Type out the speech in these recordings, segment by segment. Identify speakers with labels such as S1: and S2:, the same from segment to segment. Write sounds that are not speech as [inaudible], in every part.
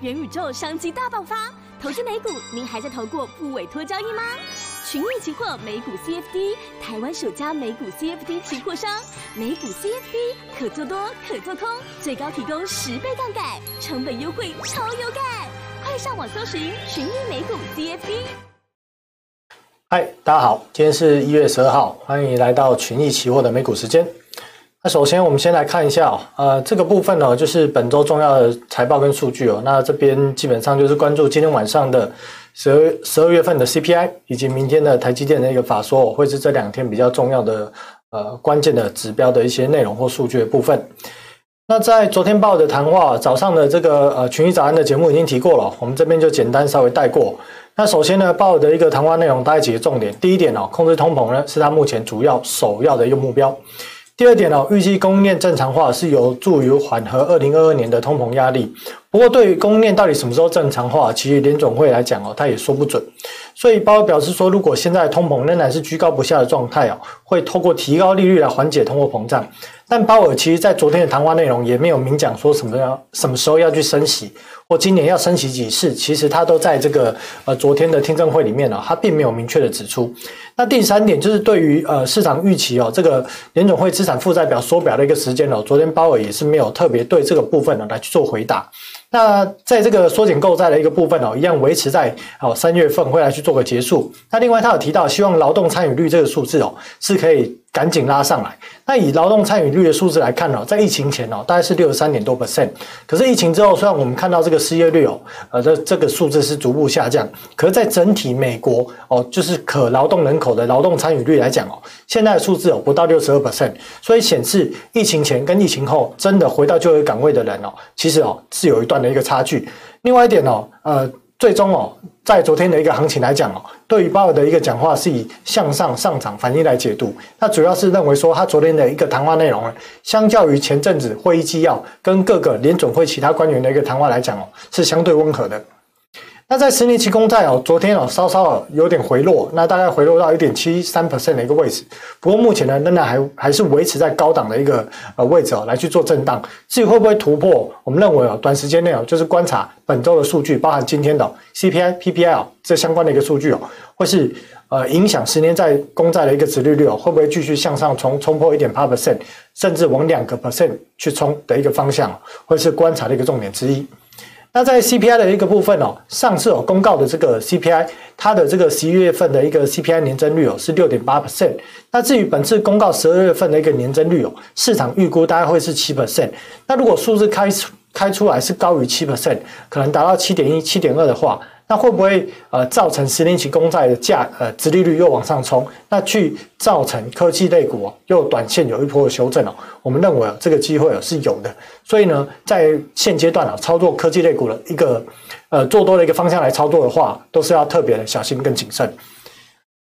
S1: 元宇宙商机大爆发，投资美股，您还在投过不委托交易吗？群益期货美股 CFD，台湾首家美股 CFD 期货商，美股 CFD 可做多可做空，最高提供十倍杠杆，成本优惠超有感，快上网搜寻群益美股 CFD。
S2: 嗨，大家好，今天是一月十二号，欢迎来到群益期货的美股时间。首先，我们先来看一下哦，呃，这个部分呢，就是本周重要的财报跟数据哦。那这边基本上就是关注今天晚上的十二十二月份的 CPI，以及明天的台积电的一个法说，会是这两天比较重要的呃关键的指标的一些内容或数据的部分。那在昨天报的谈话，早上的这个呃群益早安的节目已经提过了，我们这边就简单稍微带过。那首先呢，报的一个谈话内容大概几个重点，第一点哦，控制通膨呢是它目前主要首要的一个目标。第二点呢，预计供应链正常化是有助于缓和二零二二年的通膨压力。不过，对于供应链到底什么时候正常化，其实联总会来讲哦，他也说不准。所以，包表示说，如果现在通膨仍然是居高不下的状态哦，会透过提高利率来缓解通货膨胀。但鲍尔其实在昨天的谈话内容也没有明讲说什么要什么时候要去升息，或今年要升息几次，其实他都在这个呃昨天的听证会里面哦，他并没有明确的指出。那第三点就是对于呃市场预期哦，这个联总会资产负债表缩表的一个时间哦，昨天鲍尔也是没有特别对这个部分呢来去做回答。那在这个缩减购债的一个部分哦，一样维持在哦三月份会来去做个结束。那另外他有提到，希望劳动参与率这个数字哦是可以。赶紧拉上来。那以劳动参与率的数字来看哦，在疫情前哦，大概是六十三点多 percent。可是疫情之后，虽然我们看到这个失业率哦，呃，这这个数字是逐步下降，可是，在整体美国哦，就是可劳动人口的劳动参与率来讲哦，现在的数字哦不到六十二 percent。所以显示疫情前跟疫情后真的回到就业岗位的人哦，其实哦是有一段的一个差距。另外一点哦，呃。最终哦，在昨天的一个行情来讲哦，对于鲍尔的一个讲话是以向上上涨反应来解读。那主要是认为说，他昨天的一个谈话内容呢，相较于前阵子会议纪要跟各个联准会其他官员的一个谈话来讲哦，是相对温和的。那在十年期公债哦，昨天哦稍稍有点回落，那大概回落到一点七三 percent 的一个位置。不过目前呢，仍然还还是维持在高档的一个呃位置哦，来去做震荡。至于会不会突破，我们认为哦，短时间内哦，就是观察本周的数据，包含今天的 CPI、PPI 哦这相关的一个数据哦，或是呃影响十年债公债的一个殖利率哦，会不会继续向上冲冲破一点八 percent，甚至往两个 percent 去冲的一个方向，会是观察的一个重点之一。那在 CPI 的一个部分哦，上次有公告的这个 CPI，它的这个十一月份的一个 CPI 年增率哦是六点八 percent。那至于本次公告十二月份的一个年增率哦，市场预估大概会是七 percent。那如果数字开出开出来是高于七 percent，可能达到七点一、七点二的话。那会不会呃造成十年期公债的价呃殖利率又往上冲？那去造成科技类股又短线有一波的修正哦？我们认为这个机会是有的，所以呢在现阶段啊操作科技类股的一个呃做多的一个方向来操作的话，都是要特别的小心跟谨慎。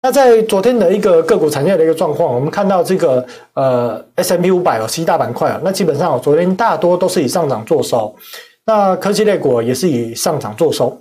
S2: 那在昨天的一个个股产业的一个状况，我们看到这个呃 S M P 五百哦，十大板块啊，那基本上昨天大多都是以上涨做收，那科技类股也是以上涨做收。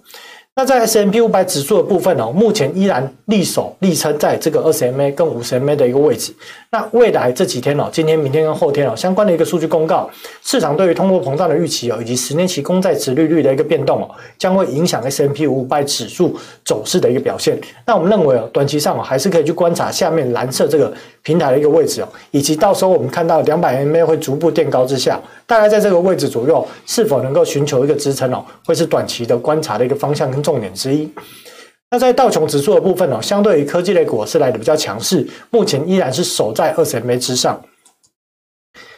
S2: 那在 S M P 五百指数的部分哦，目前依然力守力撑在这个二十 MA 跟五十 MA 的一个位置。那未来这几天哦，今天、明天跟后天哦，相关的一个数据公告，市场对于通货膨胀的预期哦，以及十年期公债殖利率的一个变动哦，将会影响 S M P 五百指数走势的一个表现。那我们认为哦，短期上哦，还是可以去观察下面蓝色这个平台的一个位置哦，以及到时候我们看到两百 MA 会逐步垫高之下，大概在这个位置左右，是否能够寻求一个支撑哦，会是短期的观察的一个方向跟重重点之一。那在道琼指数的部分哦，相对于科技类股是来的比较强势，目前依然是守在二十 MA 之上。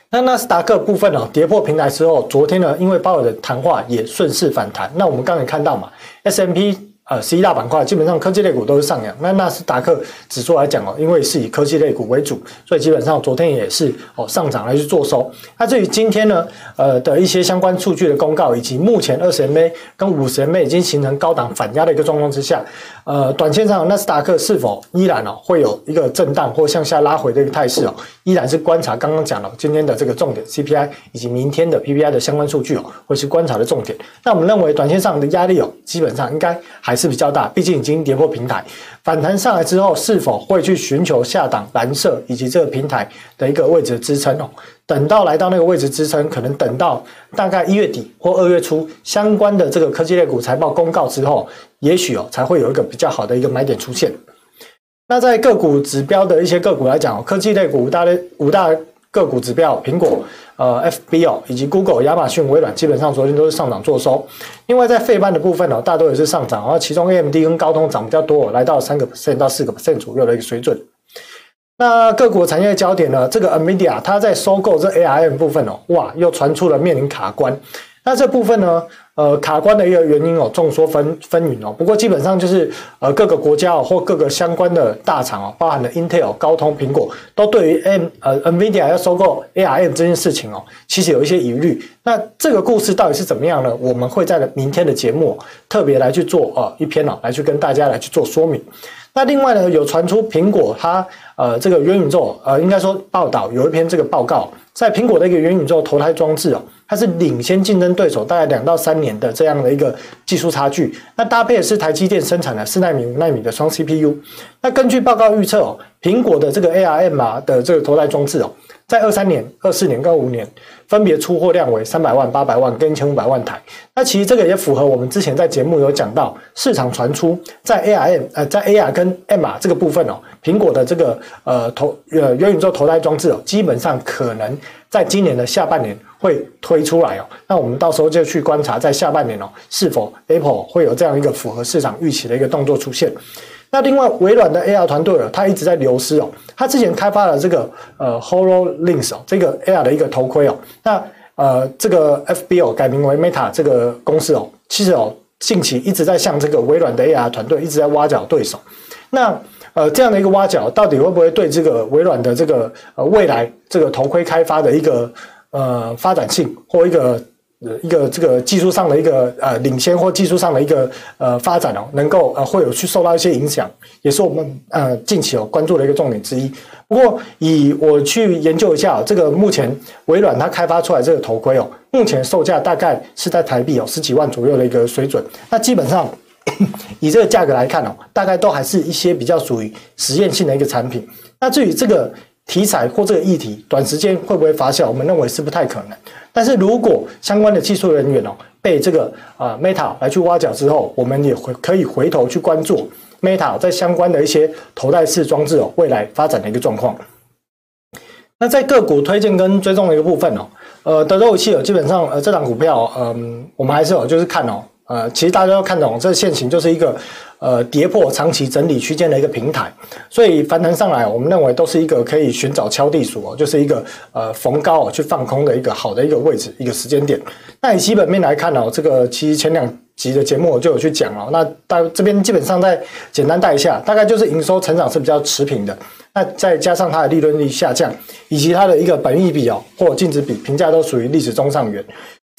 S2: 那纳斯达克部分哦，跌破平台之后，昨天呢，因为鲍尔的谈话也顺势反弹。那我们刚才看到嘛，S M P。呃，十一大板块基本上科技类股都是上扬。那纳斯达克指数来讲哦，因为是以科技类股为主，所以基本上昨天也是哦上涨来去做收。那至于今天呢，呃的一些相关数据的公告，以及目前二十 MA 跟五十 MA 已经形成高档反压的一个状况之下，呃，短线上纳斯达克是否依然哦会有一个震荡或向下拉回的一个态势哦，依然是观察刚刚讲了今天的这个重点 CPI 以及明天的 PPI 的相关数据哦，会是观察的重点。那我们认为短线上的压力哦，基本上应该还是。是比较大，毕竟已经跌破平台，反弹上来之后，是否会去寻求下档蓝色以及这个平台的一个位置支撑哦？等到来到那个位置支撑，可能等到大概一月底或二月初，相关的这个科技类股财报公告之后，也许哦才会有一个比较好的一个买点出现。那在个股指标的一些个股来讲，科技类股五大类五大个股指标，苹果。呃，FB 哦，以及 Google、亚马逊、微软，基本上昨天都是上涨做收。另外，在费半的部分哦，大多也是上涨，然后其中 AMD 跟高通涨比较多，来到三个 percent 到四个 percent 左右的一个水准。那个股产业焦点呢？这个 Amidia 它在收购这 ARM 部分哦，哇，又传出了面临卡关。那这部分呢？呃，卡关的一个原因哦，众说纷纷纭哦。不过基本上就是呃，各个国家哦，或各个相关的大厂哦，包含了 Intel、高通、苹果，都对于 M 呃 NVIDIA 要收购 ARM 这件事情哦，其实有一些疑虑。那这个故事到底是怎么样呢？我们会在明天的节目特别来去做呃一篇哦，来去跟大家来去做说明。那另外呢，有传出苹果它呃这个元宇宙呃，应该说报道有一篇这个报告，在苹果的一个元宇宙投胎装置哦。它是领先竞争对手大概两到三年的这样的一个技术差距，那搭配的是台积电生产的四纳米、五纳米的双 CPU。那根据报告预测哦，苹果的这个 ARM 啊的这个头戴装置哦，在二三年、二四年跟五年分别出货量为三百万、八百万跟一千五百万台。那其实这个也符合我们之前在节目有讲到，市场传出在 ARM 呃在 AR 跟 MR 这个部分哦，苹果的这个呃头呃元宇宙头戴装置哦，基本上可能在今年的下半年。会推出来哦，那我们到时候就去观察，在下半年哦，是否 Apple 会有这样一个符合市场预期的一个动作出现。那另外，微软的 AR 团队哦，它一直在流失哦，它之前开发了这个呃 HoloLens 哦，这个 AR 的一个头盔哦，那呃这个 FB 哦改名为 Meta 这个公司哦，其实哦近期一直在向这个微软的 AR 团队一直在挖角对手。那呃这样的一个挖角，到底会不会对这个微软的这个呃未来这个头盔开发的一个呃，发展性或一个一个这个技术上的一个呃领先或技术上的一个呃发展哦，能够呃会有去受到一些影响，也是我们呃近期有关注的一个重点之一。不过以我去研究一下，这个目前微软它开发出来这个头盔哦，目前售价大概是在台币哦十几万左右的一个水准。那基本上 [coughs] 以这个价格来看哦，大概都还是一些比较属于实验性的一个产品。那至于这个。题材或这个议题，短时间会不会发酵？我们认为是不太可能。但是如果相关的技术人员哦被这个啊 Meta 来去挖角之后，我们也会可以回头去关注 Meta 在相关的一些头戴式装置哦未来发展的一个状况。那在个股推荐跟追踪的一个部分哦，呃，德州仪器哦，基本上呃这档股票嗯，我们还是有就是看哦，呃，其实大家都看懂这个线型就是一个。呃，跌破长期整理区间的一个平台，所以反弹上来，我们认为都是一个可以寻找敲地鼠哦，就是一个呃逢高去放空的一个好的一个位置，一个时间点。那以基本面来看哦，这个其实前两集的节目我就有去讲了。那大这边基本上再简单带一下，大概就是营收成长是比较持平的，那再加上它的利润率下降，以及它的一个本益比哦或净值比评价都属于历史中上缘，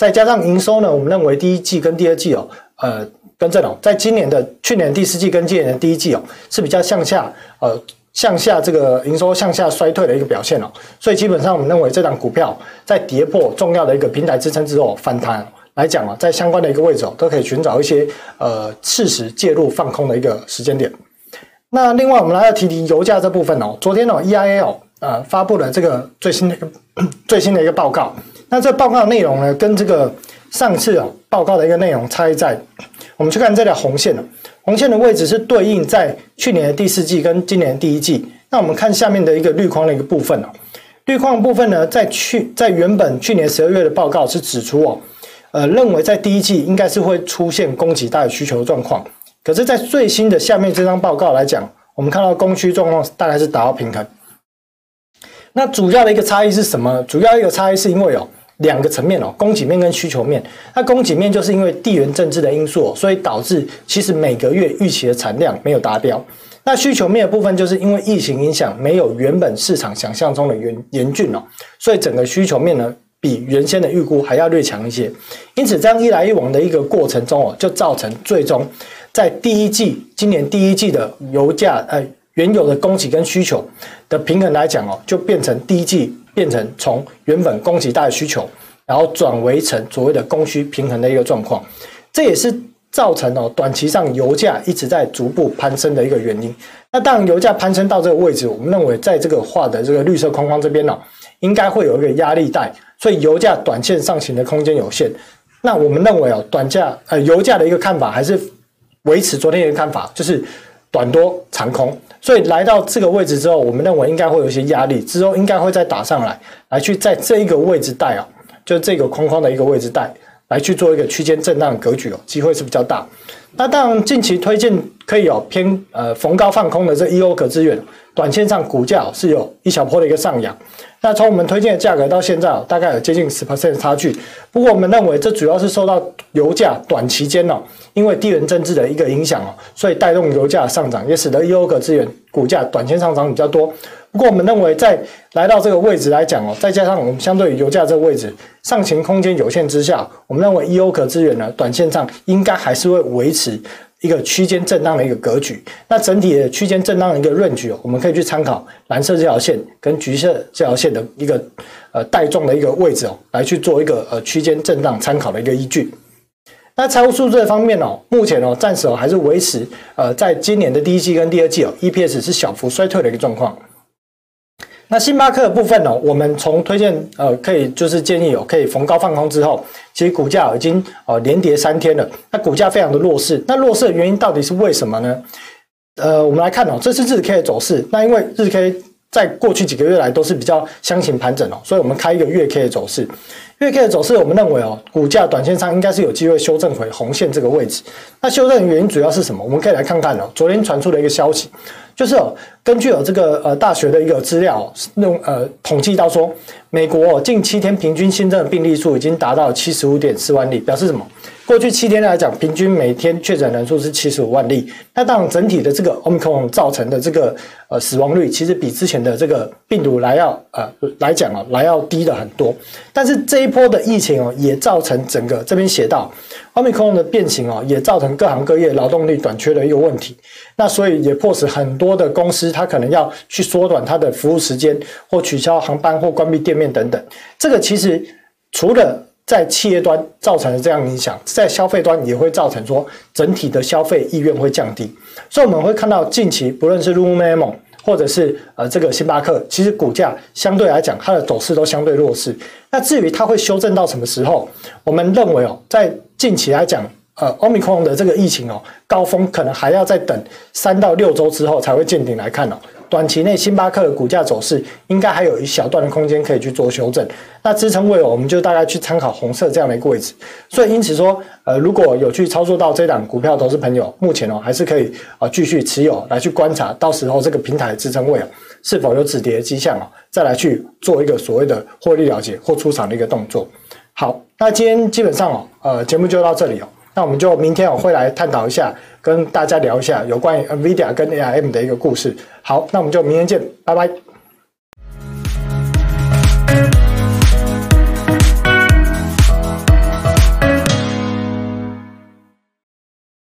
S2: 再加上营收呢，我们认为第一季跟第二季哦，呃。跟这种，在今年的去年第四季跟今年的第一季哦，是比较向下，呃，向下这个营收向下衰退的一个表现哦，所以基本上我们认为这档股票在跌破重要的一个平台支撑之后反弹来讲啊，在相关的一个位置哦，都可以寻找一些呃适时介入放空的一个时间点。那另外我们来要提提油价这部分哦，昨天哦 EIA 哦呃发布了这个最新的一个 [clears throat] 最新的一个报告，那这报告内容呢，跟这个上次哦报告的一个内容差异在。[clears throat] 我们去看这条红线，红线的位置是对应在去年的第四季跟今年的第一季。那我们看下面的一个绿框的一个部分哦，绿框部分呢，在去在原本去年十二月的报告是指出哦，呃，认为在第一季应该是会出现供给大于需求状况。可是，在最新的下面这张报告来讲，我们看到供需状况大概是达到平衡。那主要的一个差异是什么？主要一个差异是因为哦。两个层面哦，供给面跟需求面。那供给面就是因为地缘政治的因素，所以导致其实每个月预期的产量没有达标。那需求面的部分就是因为疫情影响，没有原本市场想象中的严严峻哦，所以整个需求面呢比原先的预估还要略强一些。因此这样一来一往的一个过程中哦，就造成最终在第一季今年第一季的油价呃原有的供给跟需求的平衡来讲哦，就变成第一季。变成从原本供给大的需求，然后转为成所谓的供需平衡的一个状况，这也是造成哦短期上油价一直在逐步攀升的一个原因。那当油价攀升到这个位置，我们认为在这个画的这个绿色框框这边呢，应该会有一个压力带，所以油价短线上行的空间有限。那我们认为哦，短价呃油价的一个看法还是维持昨天一个看法，就是短多长空。所以来到这个位置之后，我们认为应该会有一些压力，之后应该会再打上来，来去在这一个位置带啊，就这个框框的一个位置带。来去做一个区间震荡格局哦，机会是比较大。那当然近期推荐可以有偏呃逢高放空的这 EO 可资源，短线上股价是有一小波的一个上扬。那从我们推荐的价格到现在大概有接近十 percent 差距。不过我们认为这主要是受到油价短期间哦，因为地缘政治的一个影响哦，所以带动油价上涨，也使得 EO 可资源股价短线上涨比较多。不过我们认为，在来到这个位置来讲哦，再加上我们相对于油价这个位置上行空间有限之下，我们认为 EO 可资源呢，短线上应该还是会维持一个区间震荡的一个格局。那整体的区间震荡的一个论据哦，我们可以去参考蓝色这条线跟橘色这条线的一个呃带状的一个位置哦，来去做一个呃区间震荡参考的一个依据。那财务数字方面哦，目前哦暂时哦还是维持呃在今年的第一季跟第二季哦，EPS 是小幅衰退的一个状况。那星巴克的部分呢，我们从推荐呃，可以就是建议哦可以逢高放空之后，其实股价已经呃连跌三天了，那股价非常的弱势。那弱势的原因到底是为什么呢？呃，我们来看哦，这是日 K 的走势。那因为日 K 在过去几个月来都是比较箱型盘整哦，所以我们开一个月 K 的走势。月 K 的走势，我们认为哦，股价短线上应该是有机会修正回红线这个位置。那修正原因主要是什么？我们可以来看看哦，昨天传出的一个消息。就是哦，根据有这个呃大学的一个资料，用呃统计到说，美国近七天平均新增的病例数已经达到七十五点四万例，表示什么？过去七天来讲，平均每天确诊人数是七十五万例。那当然，整体的这个 Omicon 造成的这个呃死亡率，其实比之前的这个病毒来要呃来讲啊，来要低的很多。但是这一波的疫情哦，也造成整个这边写到 Omicron 的变形哦，也造成各行各业劳动力短缺的一个问题。那所以也迫使很多的公司，它可能要去缩短它的服务时间，或取消航班，或关闭店面等等。这个其实除了在企业端造成的这样影响，在消费端也会造成说整体的消费意愿会降低。所以我们会看到近期不论是 Lululemon 或者是呃这个星巴克，其实股价相对来讲它的走势都相对弱势。那至于它会修正到什么时候，我们认为哦，在近期来讲。呃，Omicron 的这个疫情哦，高峰可能还要再等三到六周之后才会见顶来看哦。短期内，星巴克的股价走势应该还有一小段的空间可以去做修正。那支撑位，我们就大概去参考红色这样的一个位置。所以因此说，呃，如果有去操作到这档股票，投资朋友目前哦还是可以啊继续持有来去观察，到时候这个平台的支撑位啊是否有止跌的迹象哦，再来去做一个所谓的获利了结或出场的一个动作。好，那今天基本上哦，呃，节目就到这里哦。那我们就明天我会来探讨一下，跟大家聊一下有关于 NVIDIA 跟 ARM 的一个故事。好，那我们就明天见，拜拜。